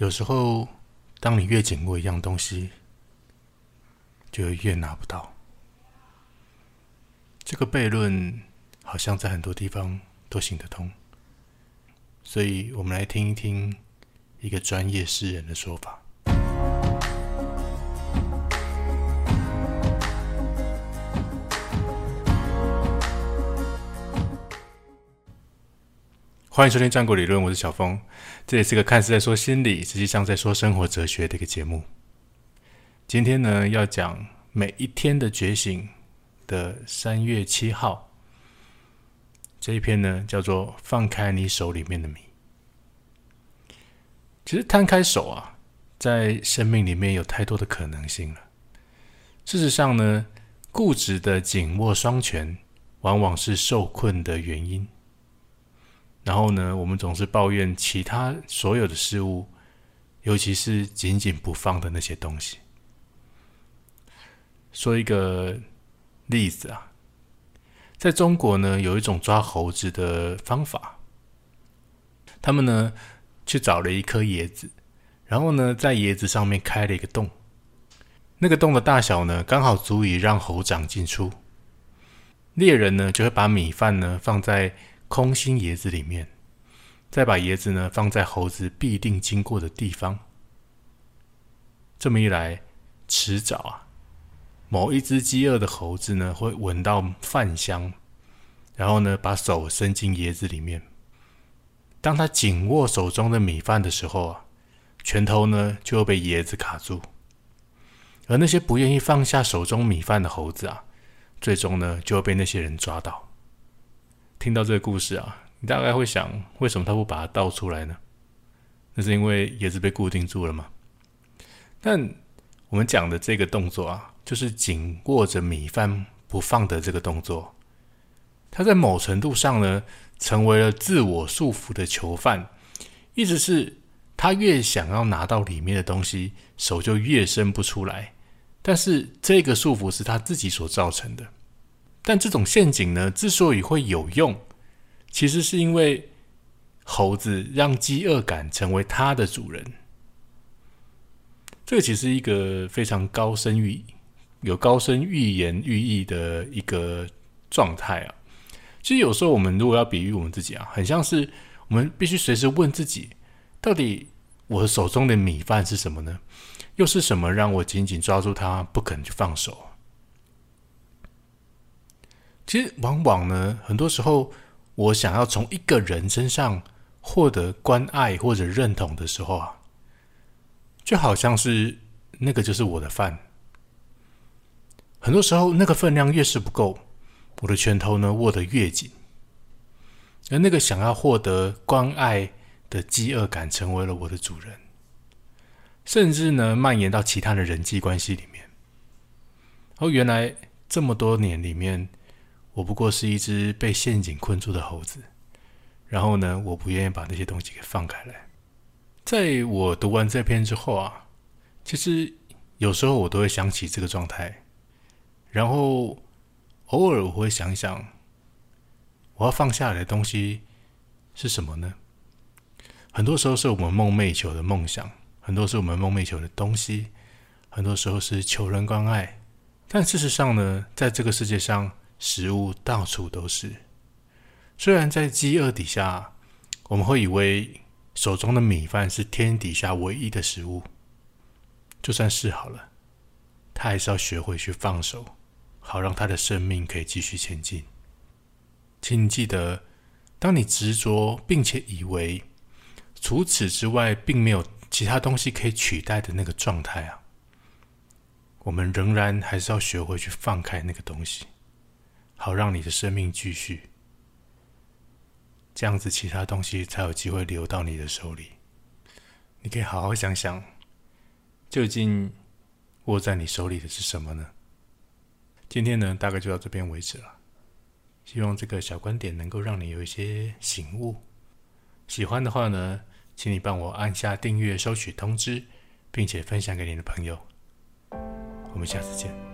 有时候，当你越紧握一样东西，就越拿不到。这个悖论好像在很多地方都行得通，所以我们来听一听一个专业诗人的说法。欢迎收听《战国理论》，我是小峰。这也是个看似在说心理，实际上在说生活哲学的一个节目。今天呢，要讲每一天的觉醒的三月七号这一篇呢，叫做“放开你手里面的米”。其实摊开手啊，在生命里面有太多的可能性了。事实上呢，固执的紧握双拳，往往是受困的原因。然后呢，我们总是抱怨其他所有的事物，尤其是紧紧不放的那些东西。说一个例子啊，在中国呢，有一种抓猴子的方法。他们呢去找了一颗椰子，然后呢在椰子上面开了一个洞，那个洞的大小呢刚好足以让猴掌进出。猎人呢就会把米饭呢放在。空心椰子里面，再把椰子呢放在猴子必定经过的地方。这么一来，迟早啊，某一只饥饿的猴子呢会闻到饭香，然后呢把手伸进椰子里面。当他紧握手中的米饭的时候啊，拳头呢就会被椰子卡住。而那些不愿意放下手中米饭的猴子啊，最终呢就会被那些人抓到。听到这个故事啊，你大概会想，为什么他不把它倒出来呢？那是因为椰子被固定住了吗？但我们讲的这个动作啊，就是紧握着米饭不放的这个动作，它在某程度上呢，成为了自我束缚的囚犯。意思是，他越想要拿到里面的东西，手就越伸不出来。但是这个束缚是他自己所造成的。但这种陷阱呢，之所以会有用，其实是因为猴子让饥饿感成为它的主人。这个其实一个非常高深寓有高深寓言寓意的一个状态啊。其实有时候我们如果要比喻我们自己啊，很像是我们必须随时问自己：到底我手中的米饭是什么呢？又是什么让我紧紧抓住它，不肯去放手？其实，往往呢，很多时候，我想要从一个人身上获得关爱或者认同的时候啊，就好像是那个就是我的饭。很多时候，那个分量越是不够，我的拳头呢握得越紧，而那个想要获得关爱的饥饿感成为了我的主人，甚至呢蔓延到其他的人际关系里面。哦，原来这么多年里面。我不过是一只被陷阱困住的猴子，然后呢，我不愿意把那些东西给放开来。在我读完这篇之后啊，其实有时候我都会想起这个状态，然后偶尔我会想想，我要放下来的东西是什么呢？很多时候是我们梦寐以求的梦想，很多是我们梦寐以求的东西，很多时候是求人关爱，但事实上呢，在这个世界上。食物到处都是，虽然在饥饿底下，我们会以为手中的米饭是天底下唯一的食物，就算是好了，他还是要学会去放手，好让他的生命可以继续前进。请记得，当你执着并且以为除此之外并没有其他东西可以取代的那个状态啊，我们仍然还是要学会去放开那个东西。好，让你的生命继续，这样子，其他东西才有机会流到你的手里。你可以好好想想，究竟握在你手里的是什么呢？今天呢，大概就到这边为止了。希望这个小观点能够让你有一些醒悟。喜欢的话呢，请你帮我按下订阅、收取通知，并且分享给你的朋友。我们下次见。